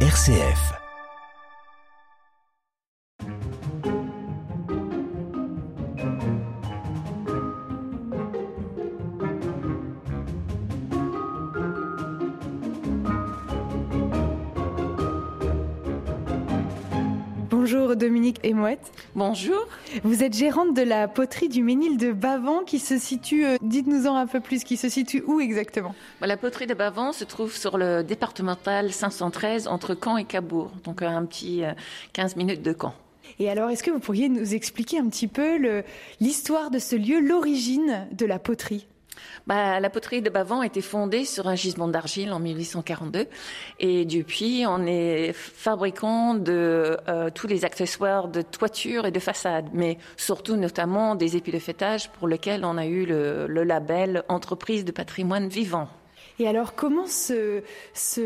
RCF. Emouette. Bonjour. Vous êtes gérante de la poterie du Ménil de Bavant qui se situe, euh, dites-nous en un peu plus, qui se situe où exactement? Bah, La poterie de Bavant se trouve sur le départemental 513 entre Caen et Cabourg, donc un petit euh, 15 minutes de Caen. Et alors, est-ce que vous pourriez nous expliquer un petit peu l'histoire de ce lieu, l'origine de la poterie? Bah, la poterie de Bavant a été fondée sur un gisement d'argile en 1842 et depuis on est fabricant de euh, tous les accessoires de toiture et de façade, mais surtout notamment des épis de fêtage pour lesquels on a eu le label entreprise de patrimoine vivant. Et alors, comment se,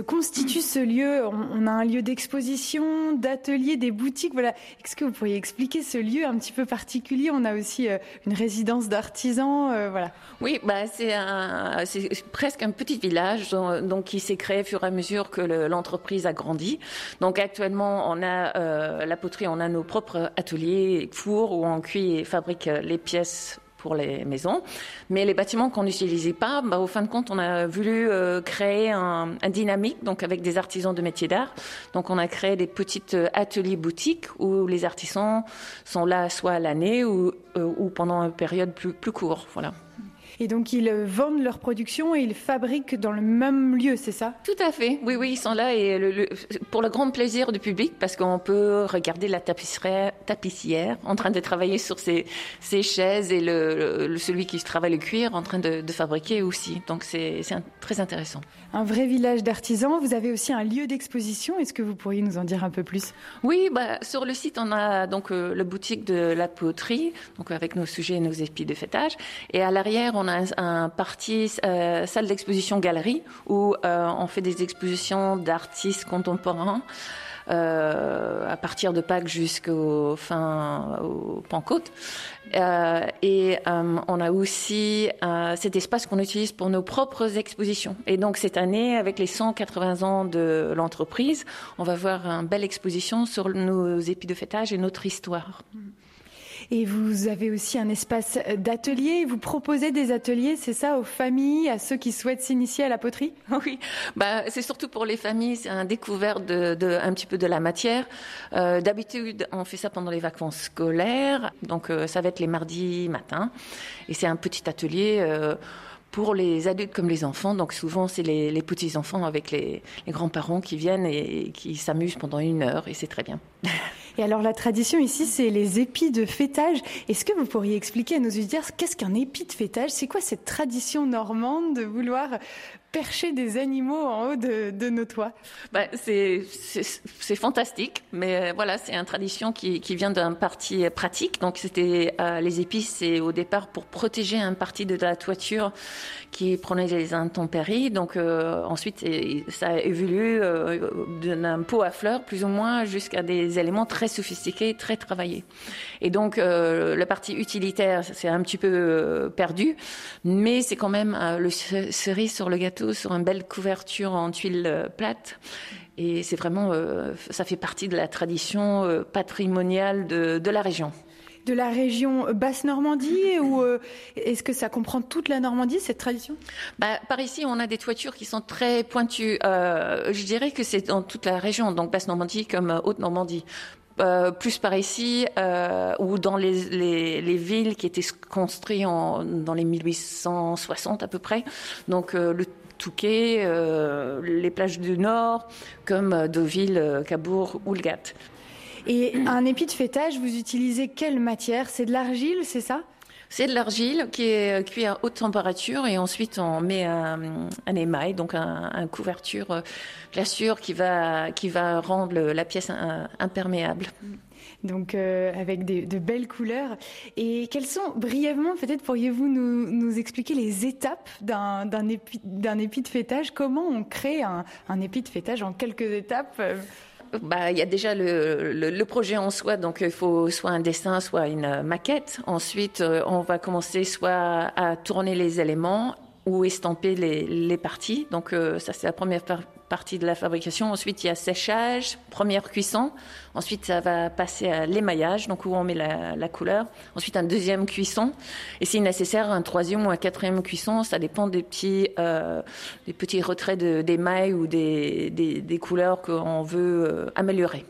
constitue ce lieu? On, a un lieu d'exposition, d'atelier, des boutiques. Voilà. Est-ce que vous pourriez expliquer ce lieu un petit peu particulier? On a aussi euh, une résidence d'artisans. euh, voilà. Oui, bah c'est presque un petit village donc, qui s'est créé au fur et à mesure que le- l'entreprise a grandi. Donc actuellement, on a euh, la poterie, on a nos propres ateliers, fours où on cuit et fabrique les pièces pour les maisons. Mais les bâtiments qu'on n'utilisait pas, bah, au fin de compte, on a voulu euh, créer un, dynamique, donc avec des artisans de métiers d'art. Donc on a créé des petites euh, ateliers boutiques où les artisans sont là soit à l'année ou, euh, ou pendant une période plus, plus courte. Voilà. Et donc, ils vendent leur production et ils fabriquent dans le même lieu, c'est ça? Tout à fait. Oui, oui, ils sont là et le- le- pour le grand plaisir du public parce qu'on peut regarder la tapisserie- tapissière en train de travailler sur ses, ses chaises et le, le- celui qui travaille le cuir en train de, de fabriquer aussi. Donc c'est très intéressant. Un vrai village d'artisans. Vous avez aussi un lieu d'exposition. Est-ce que vous pourriez nous en dire un peu plus? Oui, bah, sur le site, on a donc euh, le boutique de la poterie, donc avec nos sujets et nos épis de fêtage. Et à l'arrière, on a un, un parti euh, salle d'exposition galerie où euh, on fait des expositions d'artistes contemporains. euh, à partir de Pâques jusqu'au fin au Pentecôte. Et on a aussi cet espace qu'on utilise pour nos propres expositions. Et donc cette année, avec les 180 ans de l'entreprise, on va voir une belle exposition sur nos épis de fêtage et notre histoire. Et vous avez aussi un espace d'atelier. Vous proposez des ateliers, c'est ça, aux familles, à ceux qui souhaitent s'initier à la poterie? Oui, bah, c'est surtout pour les familles, c'est un découvert de, de- un petit peu de la matière. Euh, D'habitude, on fait ça pendant les vacances scolaires, donc euh, ça va être les mardis matins, et c'est un petit atelier. euh, pour les adultes comme les enfants, donc souvent c'est les, les petits enfants avec les, les grands-parents qui viennent et, qui s'amusent pendant une heure et c'est très bien. Et alors la tradition ici, c'est les épis de fêtage. Est-ce que vous pourriez expliquer à nos auditeurs qu'est-ce qu'un épi de fêtage? C'est quoi cette tradition normande de vouloir percher des animaux en haut de, nos toits Bah, c'est fantastique, mais euh, voilà, c'est une tradition qui, qui vient d'un parti pratique. Donc c'était euh, les épices, c'est au départ pour protéger un parti de la toiture qui prenait les intempéries. Donc euh, ensuite, ça a évolué euh, d'un pot à fleurs, plus ou moins, jusqu'à des éléments très sophistiqués, très travaillés. Et donc euh, le parti utilitaire, c'est un petit peu euh, perdu, mais c'est quand même le ce- cerise sur le gâteau, sur une belle couverture en tuile euh, plate. Et c'est vraiment, euh, ça fait partie de la tradition euh, patrimoniale de, de la région. De la région Basse-Normandie ou euh, est-ce que ça comprend toute la Normandie, cette tradition? Bah, par ici, on a des toitures qui sont très pointues. Euh, je dirais que c'est dans toute la région, donc Basse-Normandie comme Haute-Normandie. Euh, plus par ici, euh, ou dans les, les, les villes qui étaient construites en, dans les 1860 à peu près. Donc euh, le Touquet, euh, les plages du Nord, comme euh, Deauville, euh, Cabourg ou le. Et un épi de fêtage, vous utilisez quelle matière? C'est de l'argile, c'est ça? C'est de l'argile qui est cuit à haute température et ensuite on met un, un émail, donc un, un couverture glaçure qui va, qui va rendre la pièce imperméable. Donc euh, avec des- de belles couleurs. Et quelles sont, brièvement, peut-être pourriez-vous nous, expliquer les étapes d'un épi, de fêtage Comment on crée un, un épi de fêtage en quelques étapes? Bah, il y a déjà le projet en soi, donc il faut soit un dessin, soit une maquette. Ensuite, euh, on va commencer soit à tourner les éléments ou estamper les, les parties. Donc ça c'est la première partie de la fabrication. Ensuite il y a séchage, première cuisson. Ensuite ça va passer à l'émaillage, donc où on met la, la, couleur. Ensuite un deuxième cuisson. Et si nécessaire un troisième ou un quatrième cuisson, ça dépend des petits, des petits retraits d'émail ou des, des, des couleurs qu'on veut améliorer.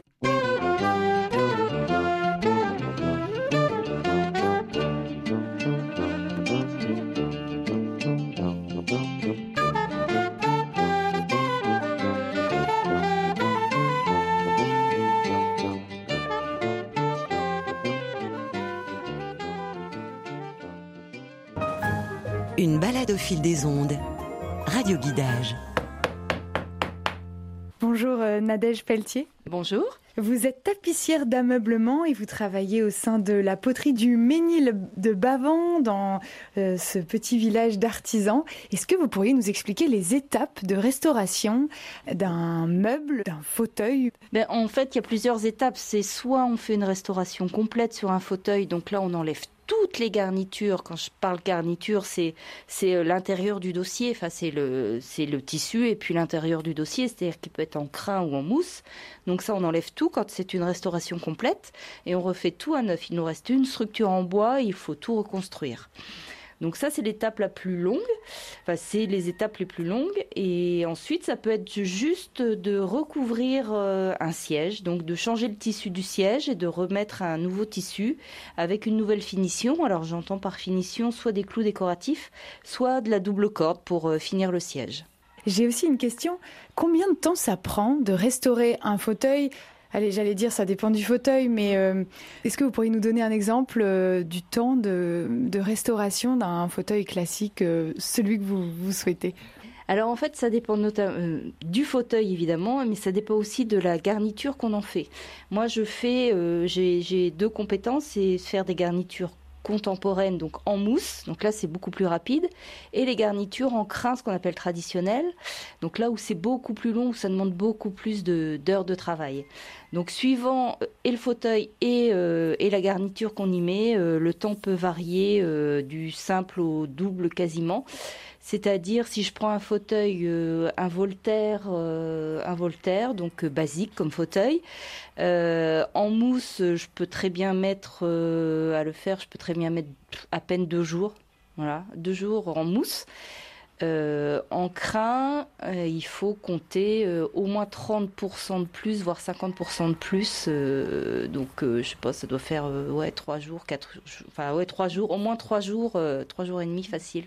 Une balade au fil des ondes. Radio Guidage. Bonjour Nadège Pelletier. Bonjour. Vous êtes tapissière d'ameublement et vous travaillez au sein de la poterie du Ménil de Bavant dans euh, ce petit village d'artisans. Est-ce que vous pourriez nous expliquer les étapes de restauration d'un meuble, d'un fauteuil? Ben, En fait, il y a plusieurs étapes. C'est soit on fait une restauration complète sur un fauteuil, donc là on enlève toutes les garnitures. Quand je parle garniture, c'est c'est l'intérieur du dossier. Enfin, c'est le c'est le tissu et puis l'intérieur du dossier, c'est-à-dire qu'il peut être en crin ou en mousse. Donc ça, on enlève tout quand c'est une restauration complète et on refait tout à neuf. Il nous reste une structure en bois, il faut tout reconstruire. Donc ça, c'est l'étape la plus longue. Enfin, c'est les étapes les plus longues. Et ensuite, ça peut être juste de recouvrir euh, un siège, donc de changer le tissu du siège et de remettre un nouveau tissu avec une nouvelle finition. Alors j'entends par finition soit des clous décoratifs, soit de la double corde pour euh, finir le siège. J'ai aussi une question. Combien de temps ça prend de restaurer un fauteuil Allez, j'allais dire, ça dépend du fauteuil, mais euh, est-ce que vous pourriez nous donner un exemple euh, du temps de, restauration d'un fauteuil classique, euh, celui que vous, souhaitez? Alors en fait, ça dépend notamment du fauteuil évidemment, mais ça dépend aussi de la garniture qu'on en fait. Moi, je fais, j'ai deux compétences, c'est faire des garnitures contemporaines, donc en mousse, donc là c'est beaucoup plus rapide, et les garnitures en crin, ce qu'on appelle traditionnel, donc là où c'est beaucoup plus long, où ça demande beaucoup plus d'heures de, travail. Donc suivant euh, et le fauteuil et, euh, et la garniture qu'on y met, euh, le temps peut varier du simple au double quasiment. C'est-à-dire si je prends un fauteuil, euh, un Voltaire, euh, un Voltaire, donc euh, basique comme fauteuil, en mousse, je peux très bien mettre à le faire, je peux très bien mettre à peine deux jours, voilà, deux jours en mousse. En crin, il faut compter au moins 30% de plus, voire 50% de plus. donc, je sais pas, ça doit faire trois jours, quatre, enfin ouais trois jours, au moins trois jours, trois jours et demi facile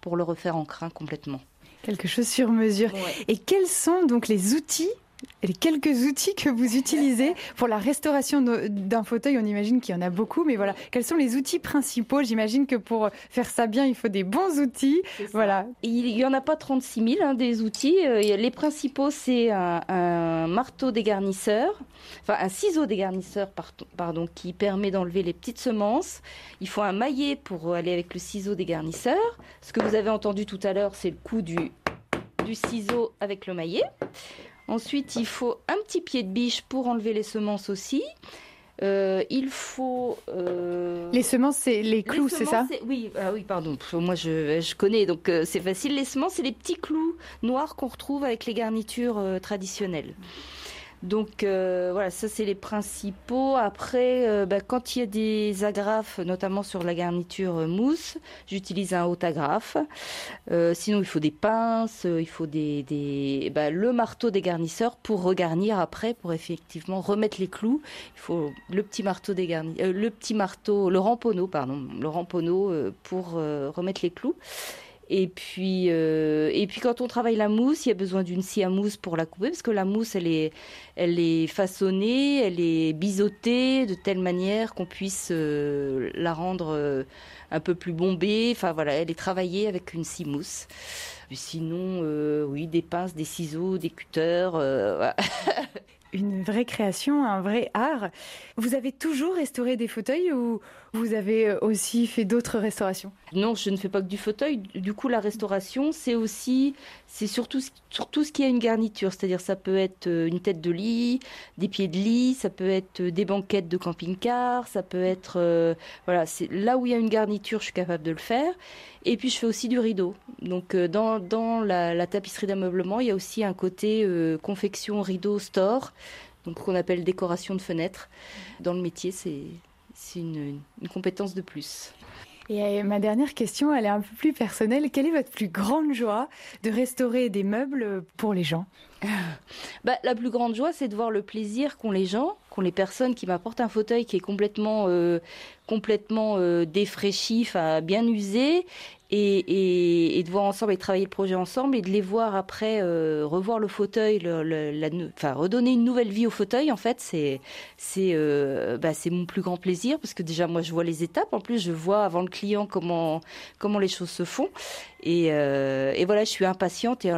pour le refaire en crin complètement. Quelque chose sur mesure. Ouais. Et quels sont donc les outils les quelques outils que vous utilisez pour la restauration d'un fauteuil, on imagine qu'il y en a beaucoup, mais voilà, quels sont les outils principaux? J'imagine que pour faire ça bien, il faut des bons outils. Voilà. Il n'y en a pas 36 000 hein, des outils. Les principaux, c'est un, un, marteau dégarnisseur, enfin un ciseau dégarnisseur, pardon, qui permet d'enlever les petites semences. Il faut un maillet pour aller avec le ciseau dégarnisseur. Ce que vous avez entendu tout à l'heure, c'est le coup du, du ciseau avec le maillet. Ensuite, il faut un petit pied de biche pour enlever les semences aussi. Euh, il faut. Euh... Les semences, c'est les clous, c'est ça Oui, ah oui, pardon. Moi, je, je connais, donc euh, c'est facile. Les semences, c'est les petits clous noirs qu'on retrouve avec les garnitures traditionnelles. Donc euh, voilà, ça c'est les principaux. Après, euh, bah, quand il y a des agrafes, notamment sur la garniture euh, mousse, j'utilise un haut agrafe. Euh, sinon, il faut des pinces, il faut des, des bah, le marteau des garnisseurs pour regarnir après, pour effectivement remettre les clous. Il faut le petit marteau des garni le petit marteau, le ramponneau, pardon, le ramponneau pour remettre les clous. Et puis, euh, et puis quand on travaille la mousse, il y a besoin d'une scie à mousse pour la couper, parce que la mousse, elle est, elle est façonnée, elle est biseautée de telle manière qu'on puisse euh, la rendre euh, un peu plus bombée. Enfin voilà, elle est travaillée avec une scie mousse. Sinon, oui, des pinces, des ciseaux, des cutters. Une vraie création, un vrai art. Vous avez toujours restauré des fauteuils ou vous avez aussi fait d'autres restaurations Non, je ne fais pas que du fauteuil. Du coup, la restauration, c'est aussi, c'est surtout, surtout ce qui a une garniture. C'est-à-dire, ça peut être euh, une tête de lit, des pieds de lit, ça peut être des banquettes de camping-car, ça peut être, euh, voilà, c'est là où il y a une garniture, je suis capable de le faire. Et puis, je fais aussi du rideau. Donc, euh, dans, la, tapisserie d'ameublement, il y a aussi un côté confection, rideau, store donc qu'on appelle décoration de fenêtres. Dans le métier, c'est une, compétence de plus. Et euh, ma dernière question, elle est un peu plus personnelle. Quelle est votre plus grande joie de restaurer des meubles pour les gens? Bah, La plus grande joie, c'est de voir le plaisir qu'ont les gens, qu'ont les personnes qui m'apportent un fauteuil qui est complètement, euh, complètement euh, bien usé, et, de voir ensemble et travailler le projet ensemble et de les voir après euh, revoir le fauteuil, enfin redonner une nouvelle vie au fauteuil. En fait, euh, bah, c'est mon plus grand plaisir parce que déjà moi je vois les étapes. En plus, je vois avant le client comment comment les choses se font. Et, euh, voilà, je suis impatiente et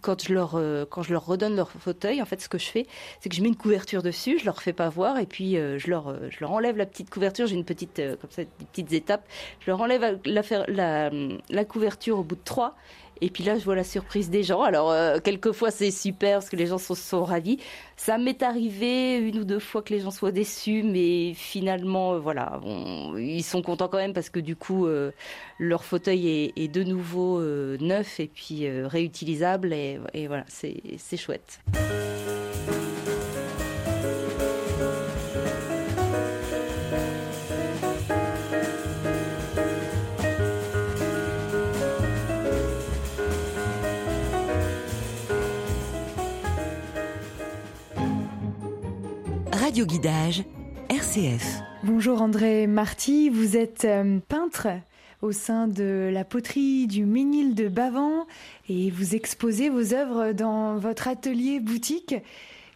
quand je leur quand je leur redonne leur fauteuil, en fait, ce que je fais, c'est que je mets une couverture dessus, je leur fais pas voir et puis je leur je leur enlève la petite couverture. J'ai une petite comme ça des petites étapes. Je leur enlève la, couverture au bout de trois. Et puis là, je vois la surprise des gens. Alors, euh, quelquefois, c'est super parce que les gens sont, ravis. Ça m'est arrivé une ou deux fois que les gens soient déçus, mais finalement, euh, voilà, ils sont contents quand même parce que du coup, euh, leur fauteuil est, de nouveau neuf et puis réutilisable. Et voilà, c'est chouette. Radio Guidage, RCF. Bonjour André Marty, vous êtes euh, peintre au sein de la poterie du Ménil de Bavant et vous exposez vos œuvres dans votre atelier boutique.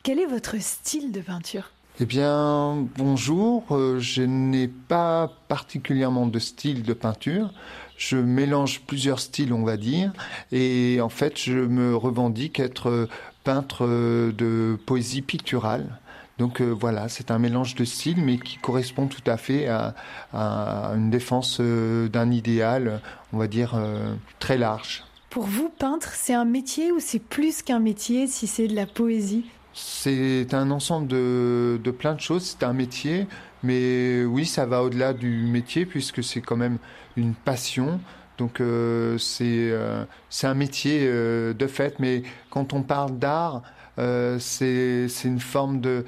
Quel est votre style de peinture? Eh bien, bonjour. Euh, je n'ai pas particulièrement de style de peinture. Je mélange plusieurs styles, on va dire. Et en fait, je me revendique être peintre de poésie picturale. Donc euh, voilà, c'est un mélange de styles, mais qui correspond tout à fait à, une défense euh, d'un idéal, on va dire, euh, très large. Pour vous, peintre, c'est un métier ou c'est plus qu'un métier si c'est de la poésie? C'est un ensemble de, de plein de choses, c'est un métier, mais oui, ça va au-delà du métier puisque c'est quand même une passion. Donc c'est un métier de fait, mais quand on parle d'art, c'est une forme de euh,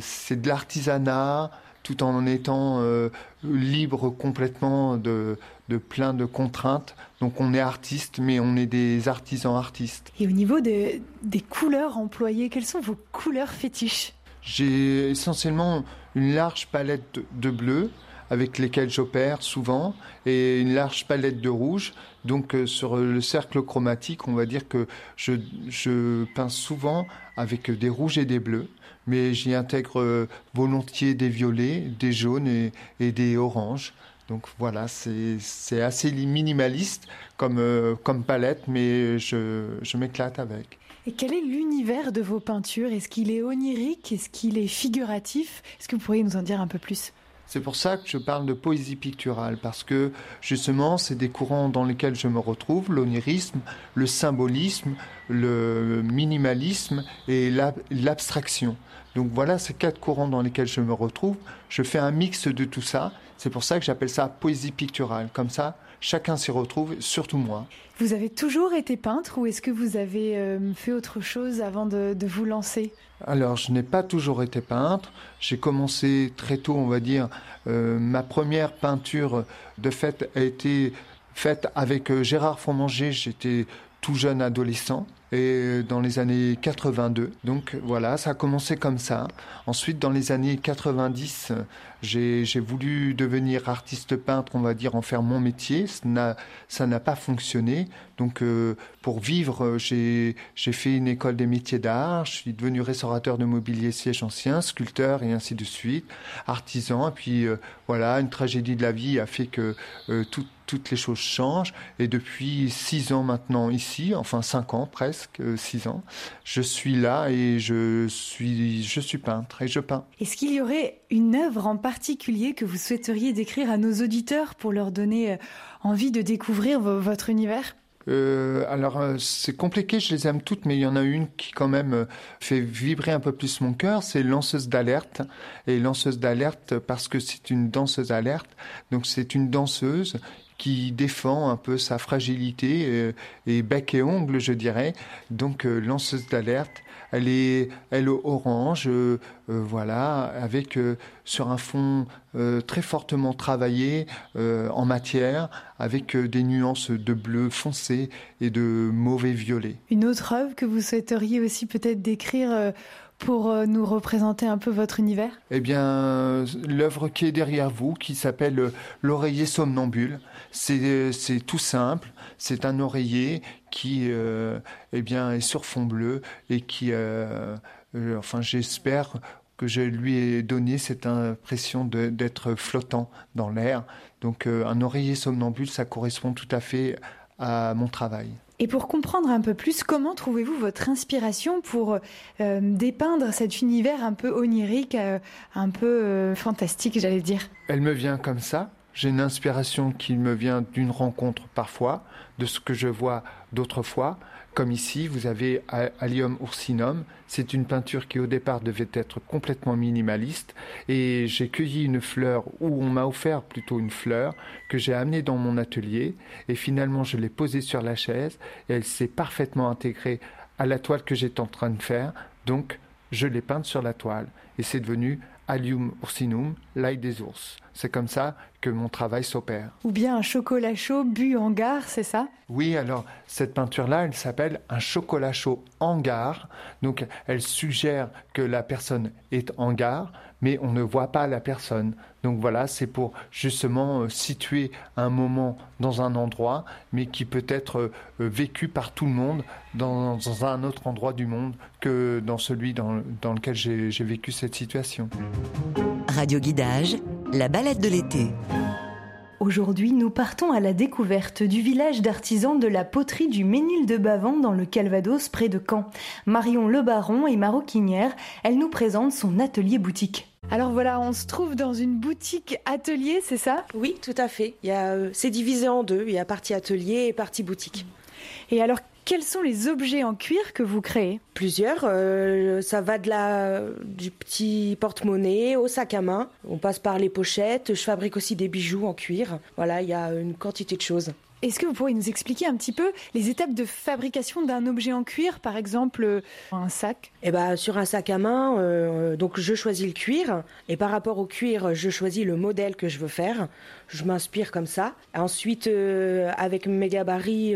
c'est de l'artisanat tout en étant euh, libre complètement de, de plein de contraintes. Donc on est artiste, mais on est des artisans artistes. Et au niveau des couleurs employées, quelles sont vos couleurs fétiches? J'ai essentiellement une large palette de bleu avec lesquels j'opère souvent et une large palette de rouge. Donc euh, sur le cercle chromatique, on va dire que je, je peins souvent avec des rouges et des bleus mais j'y intègre euh, volontiers des violets, des jaunes et, des oranges. Donc voilà, c'est assez minimaliste comme, euh, comme palette, mais je, je m'éclate avec. Et quel est l'univers de vos peintures? Est-ce qu'il est onirique? Est-ce qu'il est figuratif? Est-ce que vous pourriez nous en dire un peu plus? C'est pour ça que je parle de poésie picturale, parce que justement, c'est des courants dans lesquels je me retrouve, l'onirisme, le symbolisme, le minimalisme et l'abstraction. Donc voilà ces quatre courants dans lesquels je me retrouve. Je fais un mix de tout ça. C'est pour ça que j'appelle ça poésie picturale. Comme ça, chacun s'y retrouve, surtout moi. Vous avez toujours été peintre ou est-ce que vous avez euh, fait autre chose avant de, vous lancer? Alors, je n'ai pas toujours été peintre. J'ai commencé très tôt, on va dire. Euh, ma première peinture, de fait, a été faite avec euh, Gérard Fromanger. J'étais tout jeune adolescent et dans les années 82. Donc voilà, ça a commencé comme ça. Ensuite, dans les années 90, j'ai voulu devenir artiste peintre, on va dire, en faire mon métier. Ça n'a pas fonctionné. Donc euh, pour vivre, j'ai fait une école des métiers d'art. Je suis devenu restaurateur de mobilier siège ancien, sculpteur et ainsi de suite, artisan. Et puis euh, voilà, une tragédie de la vie a fait que euh, toutes les choses changent. Et depuis six ans maintenant ici, enfin cinq ans presque, presque six ans. Je suis là et je suis, je suis peintre et je peins. Est-ce qu'il y aurait une œuvre en particulier que vous souhaiteriez décrire à nos auditeurs pour leur donner envie de découvrir votre univers? Euh, alors euh, c'est compliqué, je les aime toutes, mais il y en a une qui quand même euh, fait vibrer un peu plus mon cœur, c'est lanceuse d'alerte. Et lanceuse d'alerte parce que c'est une danseuse alerte, donc c'est une danseuse qui défend un peu sa fragilité et bec et ongle, je dirais. Donc lanceuse d'alerte, elle est, elle orange, euh, euh, voilà, avec euh, sur un fond très fortement travaillé en matière, avec des nuances de bleu foncé et de mauvais violet. Une autre œuvre que vous souhaiteriez aussi peut-être décrire pour nous représenter un peu votre univers? Eh bien, l'œuvre qui est derrière vous, qui s'appelle L'oreiller somnambule, c'est tout simple. C'est un oreiller qui euh, eh bien, est sur fond bleu et qui, euh, euh, enfin, j'espère que je lui ai donné cette impression d'être flottant dans l'air. Donc, un oreiller somnambule, ça correspond tout à fait à mon travail. Et pour comprendre un peu plus, comment trouvez-vous votre inspiration pour dépeindre cet univers un peu onirique, un peu fantastique, j'allais dire? Elle me vient comme ça. J'ai une inspiration qui me vient d'une rencontre parfois, de ce que je vois d'autres fois. Comme ici, vous avez Allium ursinum. C'est une peinture qui au départ devait être complètement minimaliste. Et j'ai cueilli une fleur, ou on m'a offert plutôt une fleur, que j'ai amenée dans mon atelier. Et finalement, je l'ai posée sur la chaise. Et elle s'est parfaitement intégrée à la toile que j'étais en train de faire. Donc, je l'ai peinte sur la toile. Et c'est devenu Allium ursinum, l'ail des ours. C'est comme ça que mon travail s'opère. Ou bien un chocolat chaud bu en gare, c'est ça? Oui, alors cette peinture-là, elle s'appelle un chocolat chaud en gare. Donc elle suggère que la personne est en gare, mais on ne voit pas la personne. Donc voilà, c'est pour justement euh, situer un moment dans un endroit, mais qui peut être euh, vécu par tout le monde dans, un autre endroit du monde que dans celui dans, dans lequel j'ai vécu cette situation. Radio Guidage, la balade de l'été. Aujourd'hui, nous partons à la découverte du village d'artisans de la poterie du Ménil de Bavent dans le Calvados près de Caen. Marion Le Baron est maroquinière, elle nous présente son atelier boutique. Alors voilà, on se trouve dans une boutique atelier, c'est ça? Oui, tout à fait. Il euh, c'est divisé en deux, il y a partie atelier et partie boutique. Et alors, quels sont les objets en cuir que vous créez Plusieurs. Euh, ça va de la, du petit porte-monnaie au sac à main. On passe par les pochettes. Je fabrique aussi des bijoux en cuir. Voilà, il y a une quantité de choses. Est-ce que vous pourriez nous expliquer un petit peu les étapes de fabrication d'un objet en cuir, par exemple euh, un sac? Eh ben, sur un sac à main, euh, donc je choisis le cuir et par rapport au cuir, je choisis le modèle que je veux faire. Je m'inspire comme ça. Ensuite, euh, avec mes gabarits,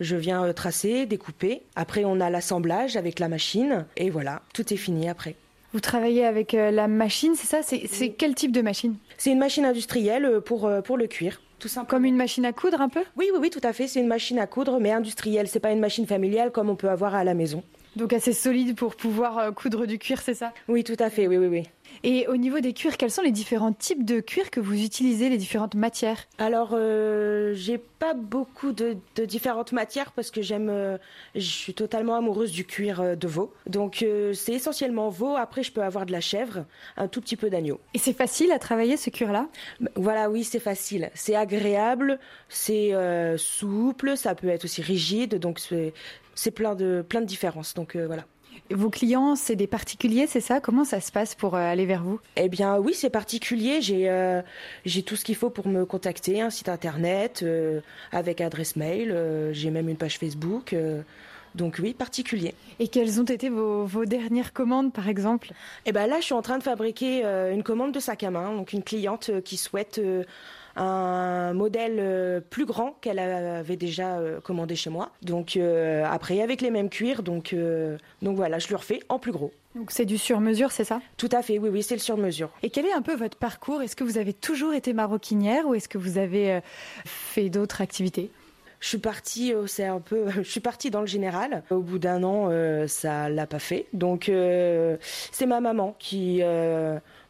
je viens tracer, découper. Après, on a l'assemblage avec la machine et voilà, tout est fini après. Vous travaillez avec la machine, c'est ça? C'est quel type de machine? C'est une machine industrielle pour, pour le cuir. Comme une machine à coudre un peu? Oui, oui, oui, tout à fait. C'est une machine à coudre, mais industrielle. C'est pas une machine familiale comme on peut avoir à la maison. Donc assez solide pour pouvoir euh, coudre du cuir, c'est ça? Oui, tout à fait, oui, oui, oui. Et au niveau des cuirs, quels sont les différents types de cuir que vous utilisez, les différentes matières? Alors, euh, j'ai pas beaucoup de, différentes matières parce que j'aime, euh, je suis totalement amoureuse du cuir euh, de veau. Donc, c'est essentiellement veau. Après, je peux avoir de la chèvre, un tout petit peu d'agneau. Et c'est facile à travailler ce cuir-là? Bah, Voilà, oui, c'est facile. C'est agréable, c'est souple, ça peut être aussi rigide. Donc, c'est plein de, plein de différences. Donc, voilà. Vos clients, c'est des particuliers, c'est ça? Comment ça se passe pour euh, aller vers vous? Eh bien, oui, c'est particulier. J'ai euh, j'ai tout ce qu'il faut pour me contacter, un site internet euh, avec adresse mail. j'ai même une page Facebook. donc oui, particulier. Et quelles ont été vos, vos dernières commandes, par exemple? Eh ben là, je suis en train de fabriquer une commande de sac à main. Donc une cliente qui souhaite un modèle euh, plus grand qu'elle avait déjà euh, commandé chez moi. Donc euh, après avec les mêmes cuirs, donc donc voilà, je le refais en plus gros. Donc c'est du sur-mesure, c'est ça? Tout à fait, oui, oui, c'est le sur-mesure. Et quel est un peu votre parcours? Est-ce que vous avez toujours été maroquinière ou est-ce que vous avez fait d'autres activités? Je suis partie, c'est un peu, je suis partie dans le général. Au bout d'un an, ça l'a pas fait. Donc c'est ma maman qui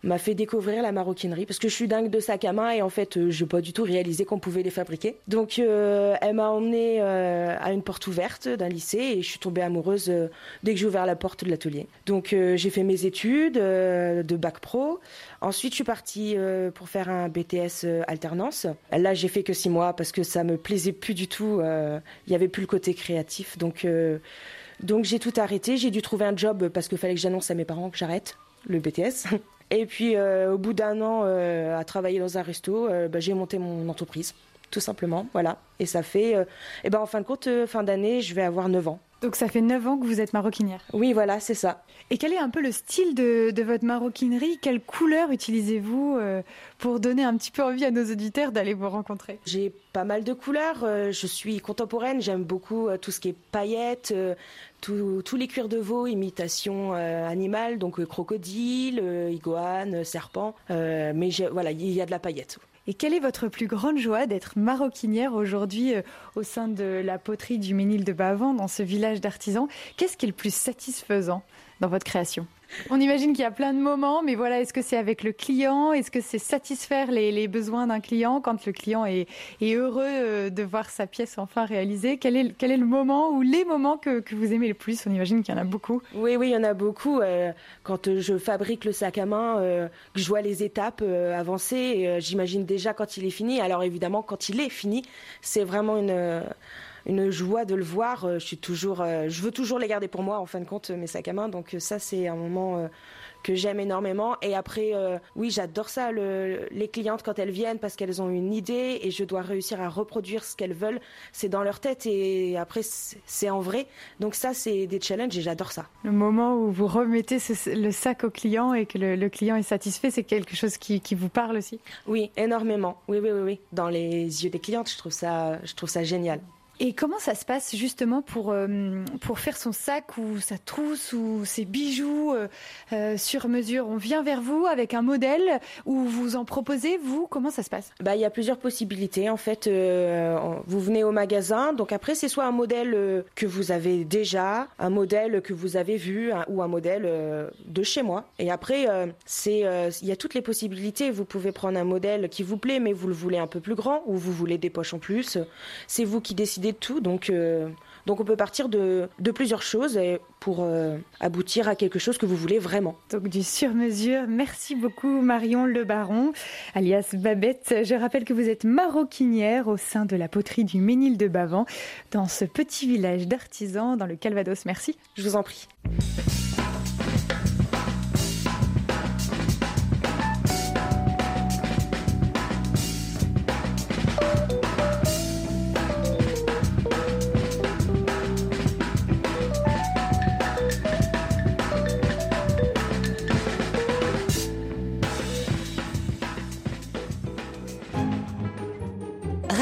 m'a fait découvrir la maroquinerie parce que je suis dingue de sacs à main et en fait, je n'ai pas du tout réalisé qu'on pouvait les fabriquer. Donc, elle m'a emmenée à une porte ouverte d'un lycée et je suis tombée amoureuse dès que j'ai ouvert la porte de l'atelier. Donc, j'ai fait mes études de bac pro. Ensuite, je suis partie pour faire un BTS alternance. Là, j'ai fait que six mois parce que ça me plaisait plus du tout. Il y avait plus le côté créatif. Donc, donc j'ai tout arrêté. J'ai dû trouver un job parce qu'il fallait que j'annonce à mes parents que j'arrête le BTS. Et puis euh, au bout d'un an euh, à travailler dans un resto, euh, bah, j'ai monté mon entreprise, tout simplement. Voilà. Et ça fait, ben en fin de compte, fin d'année, je vais avoir 9 ans. Donc ça fait 9 ans que vous êtes maroquinière. Oui, voilà, c'est ça. Et quel est un peu le style de, votre maroquinerie? Quelle couleur utilisez-vous euh, pour donner un petit peu envie à nos auditeurs d'aller vous rencontrer? J'ai pas mal de couleurs. Euh, je suis contemporaine, j'aime beaucoup euh, tout ce qui est paillettes, tous les cuirs de veau, imitation animale, donc crocodile, iguane, serpent. mais voilà, il y a de la paillette. Et quelle est votre plus grande joie d'être maroquinière aujourd'hui euh, au sein de la poterie du Ménil de Bavant, dans ce village d'artisans? Qu'est-ce qui est le plus satisfaisant dans votre création? On imagine qu'il y a plein de moments, mais voilà, est-ce que c'est avec le client? Est-ce que c'est satisfaire les, besoins d'un client quand le client est, heureux euh, de voir sa pièce enfin réalisée? Quel est, le moment ou les moments que, vous aimez le plus? On imagine qu'il y en a beaucoup. Oui, oui, il y en a beaucoup. Euh, quand je fabrique le sac à main, euh, que je vois les étapes avancer, j'imagine déjà quand il est fini. Alors évidemment, quand il est fini, c'est vraiment une une joie de le voir. Euh, je suis toujours, euh, je veux toujours les garder pour moi en fin de compte mes sacs à main. Donc euh, ça c'est un moment que j'aime énormément. Et après, oui, j'adore ça, les clientes quand elles viennent parce qu'elles ont une idée et je dois réussir à reproduire ce qu'elles veulent. C'est dans leur tête et après, c'est en vrai. Donc ça, c'est des challenges et j'adore ça. Le moment où vous remettez le sac au client et que le, client est satisfait, c'est quelque chose qui, qui, vous parle aussi? Oui, énormément. Oui, oui, oui, oui. Dans les yeux des clientes, je trouve ça, je trouve ça génial. Et comment ça se passe justement pour, euh, pour faire son sac ou sa trousse ou ses bijoux euh, euh, sur mesure? On vient vers vous avec un modèle ou vous en proposez, vous? Comment ça se passe? Bah, Il y a plusieurs possibilités. En fait, vous venez au magasin, donc après c'est soit un modèle que vous avez déjà, un modèle que vous avez vu ou un modèle de chez moi. Et après, c'est il y a toutes les possibilités. Vous pouvez prendre un modèle qui vous plaît, mais vous le voulez un peu plus grand ou vous voulez des poches en plus. C'est vous qui décidez tout. Donc, euh, donc on peut partir de, de plusieurs choses pour euh, aboutir à quelque chose que vous voulez vraiment. Donc du sur-mesure. Merci beaucoup Marion Le Baron, alias Babette. Je rappelle que vous êtes maroquinière au sein de la poterie du Ménil de Bavant, dans ce petit village d'artisans dans le Calvados. Merci. Je vous en prie.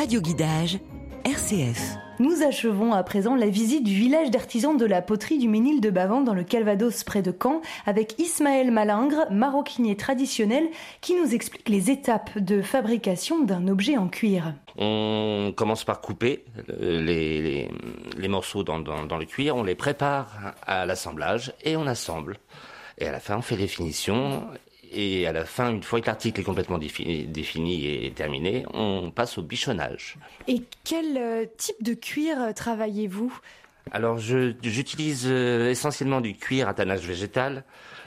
Radio Guidage, RCF. Nous achevons à présent la visite du village d'artisans de la poterie du Ménil de Bavant dans le Calvados près de Caen avec Ismaël Malingre, maroquinier traditionnel, qui nous explique les étapes de fabrication d'un objet en cuir. On commence par couper les, morceaux dans, dans, le cuir, on les prépare à l'assemblage et on assemble. Et à la fin, on fait les finitions et à la fin, une fois que l'article est complètement défini, et terminé, on passe au bichonnage. Et quel euh, type de cuir euh, travaillez-vous? Alors, j'utilise euh, essentiellement du cuir à tannage végétal,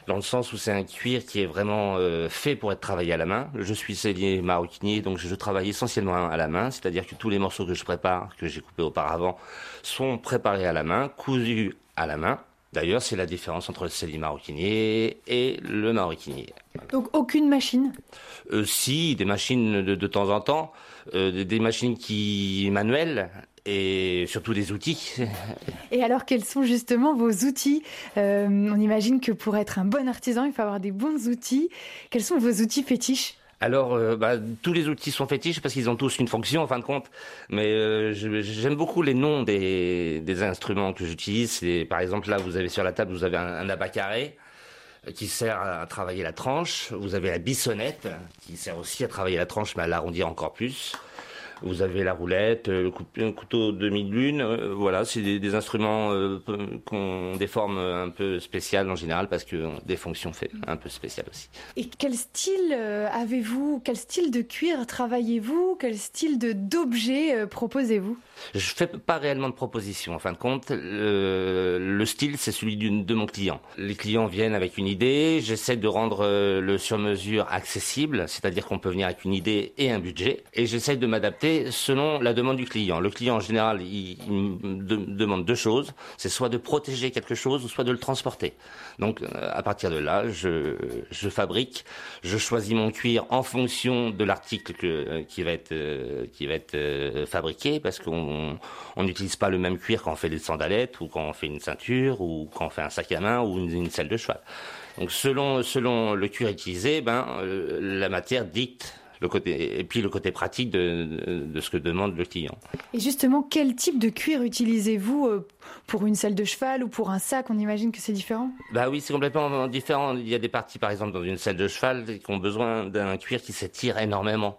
dans le sens où c'est un cuir qui est vraiment fait pour être travaillé à la main. Je suis cellier maroquinier, donc je travaille essentiellement à la main, c'est-à-dire que tous les morceaux que je prépare, que j'ai coupés auparavant, sont préparés à la main, cousus à la main. D'ailleurs, c'est la différence entre le cellier maroquinier et le maroquinier. Donc aucune machine euh, Si, des machines de, temps en temps, euh, des, machines qui manuelles et surtout des outils. Et alors, quels sont justement vos outils euh, On imagine que pour être un bon artisan, il faut avoir des bons outils. Quels sont vos outils fétiches? Alors, euh, bah, tous les outils sont fétiches parce qu'ils ont tous une fonction en fin de compte. Mais euh, j'aime beaucoup les noms des, instruments que j'utilise. Par exemple, là, vous avez sur la table, vous avez un, un carré euh, qui sert à travailler la tranche. Vous avez la bissonnette qui sert aussi à travailler la tranche, mais à l'arrondir encore plus. Vous avez la roulette, le couteau demi-lune. voilà, c'est des, instruments qui ont des formes un peu spéciales en général parce que des fonctions fait un peu spéciales aussi. Et quel style avez-vous Quel style de cuir travaillez-vous? Quel style de d'objet proposez-vous? Je fais pas réellement de propositions. En fin de compte, le, style c'est celui de mon client. Les clients viennent avec une idée. J'essaie de rendre le sur-mesure accessible, c'est-à-dire qu'on peut venir avec une idée et un budget. Et j'essaie de m'adapter selon la demande du client. Le client, en général, il, demande deux choses. C'est soit de protéger quelque chose, ou soit de le transporter. Donc, euh, à partir de là, je, fabrique, je choisis mon cuir en fonction de l'article euh, qui va être, euh, fabriqué, parce qu'on n'utilise pas le même cuir quand on fait des sandalettes, ou quand on fait une ceinture, ou quand on fait un sac à main, ou une, selle de cheval. Donc selon selon le cuir utilisé, ben la matière dicte le côté et puis le côté pratique de, de, ce que demande le client. Et justement, quel type de cuir utilisez-vous euh, pour une selle de cheval ou pour un sac On imagine que c'est différent. Bah oui, c'est complètement différent. Il y a des parties, par exemple, dans une selle de cheval, qui ont besoin d'un cuir qui s'étire énormément.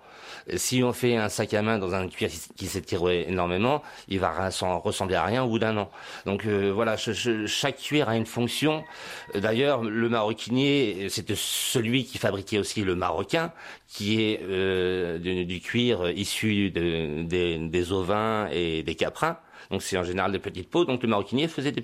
Si on fait un sac à main dans un cuir qui s'étire énormément, il va ressembler à rien au bout d'un an. Donc euh, voilà, chaque cuir a une fonction. D'ailleurs, le maroquinier, c'était celui qui fabriquait aussi le marocain, qui est euh, du, cuir issu des ovins et des caprins. Donc c'est en général des petites peaux. Donc le maroquinier faisait des,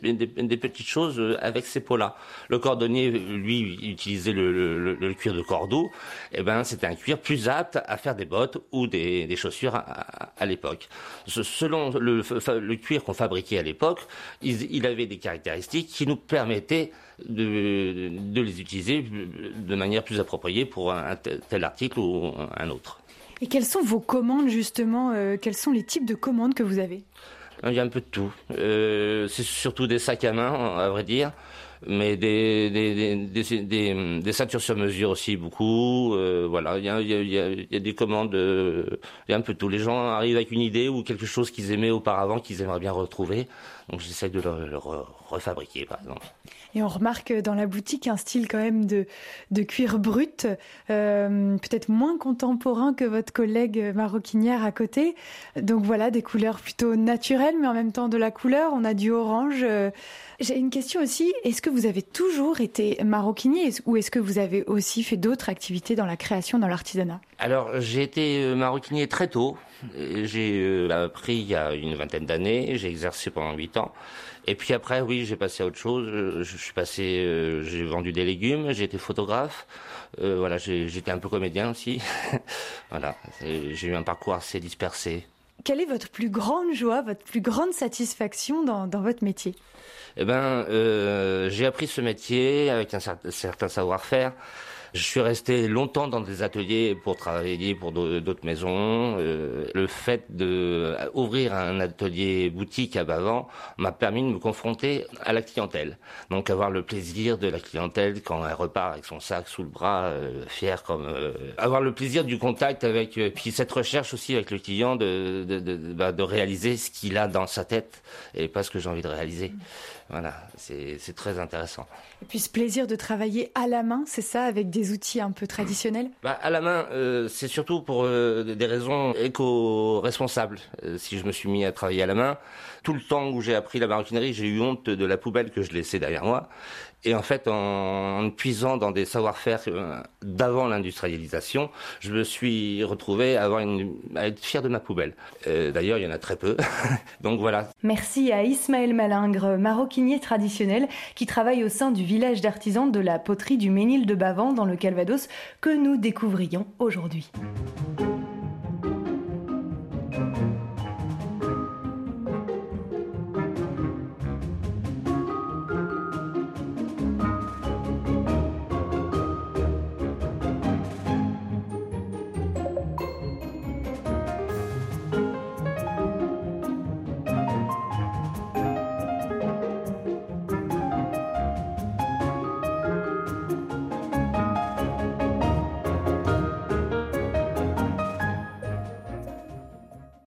petites choses euh, avec ces peaux-là. Le cordonnier, lui, utilisait le, cuir de cordeau. Et eh ben c'était un cuir plus apte à faire des bottes ou des, chaussures à, l'époque. Selon le, cuir qu'on fabriquait à l'époque, il, avait des caractéristiques qui nous permettaient de, les utiliser de manière plus appropriée pour un tel article ou un autre. Et quelles sont vos commandes justement euh, Quels sont les types de commandes que vous avez? Il y a un peu de tout. Euh, c'est surtout des sacs à main, à vrai dire, mais des, des, des, des, ceintures sur mesure aussi, beaucoup. Euh, voilà, il y a, y a, il y a, des commandes, euh, il y a un peu de tout. Les gens arrivent avec une idée ou quelque chose qu'ils aimaient auparavant, qu'ils aimeraient bien retrouver. Donc j'essaie de le, refabriquer, par exemple. Et on remarque dans la boutique un style quand même de, de cuir brut, euh, peut-être moins contemporain que votre collègue maroquinière à côté. Donc voilà, des couleurs plutôt naturelles, mais en même temps de la couleur. On a du orange. Euh. J'ai une question aussi. Est-ce que vous avez toujours été maroquinier? Ou est-ce que vous avez aussi fait d'autres activités dans la création, dans l'artisanat? Alors j'ai été euh, maroquinier très tôt. J'ai euh, appris il y a une vingtaine d'années, j'ai exercé pendant huit ans. Et puis après, oui, j'ai passé à autre chose. Je, suis passé, euh, j'ai vendu des légumes, j'ai été photographe. Euh, voilà, j'étais un peu comédien aussi. voilà, j'ai eu un parcours assez dispersé. Quelle est votre plus grande joie, votre plus grande satisfaction dans, dans votre métier? Eh ben, j'ai appris ce métier avec un certain savoir-faire. Je suis resté longtemps dans des ateliers pour travailler pour d'autres maisons. Euh, le fait de ouvrir un atelier boutique à Bavant m'a permis de me confronter à la clientèle. Donc avoir le plaisir de la clientèle quand elle repart avec son sac sous le bras, euh, fier comme euh, avoir le plaisir du contact avec puis cette recherche aussi avec le client de de, de, bah, de réaliser ce qu'il a dans sa tête et pas ce que j'ai envie de réaliser. Voilà, c'est très intéressant. Et puis ce plaisir de travailler à la main, c'est ça, avec des outils un peu traditionnels? Bah, À la main, euh, c'est surtout pour euh, des raisons éco-responsables. Euh, si je me suis mis à travailler à la main, tout le temps où j'ai appris la maroquinerie, j'ai eu honte de la poubelle que je laissais derrière moi. Et en fait, en, en puisant dans des savoir-faire euh, d'avant l'industrialisation, je me suis retrouvé à, avoir une, à être fier de ma poubelle. Euh, D'ailleurs, il y en a très peu. Donc voilà. Merci à Ismaël Malingre, traditionnel, qui travaille au sein du village d'artisans de la poterie du Ménil de Bavant dans le Calvados, que nous découvrions aujourd'hui.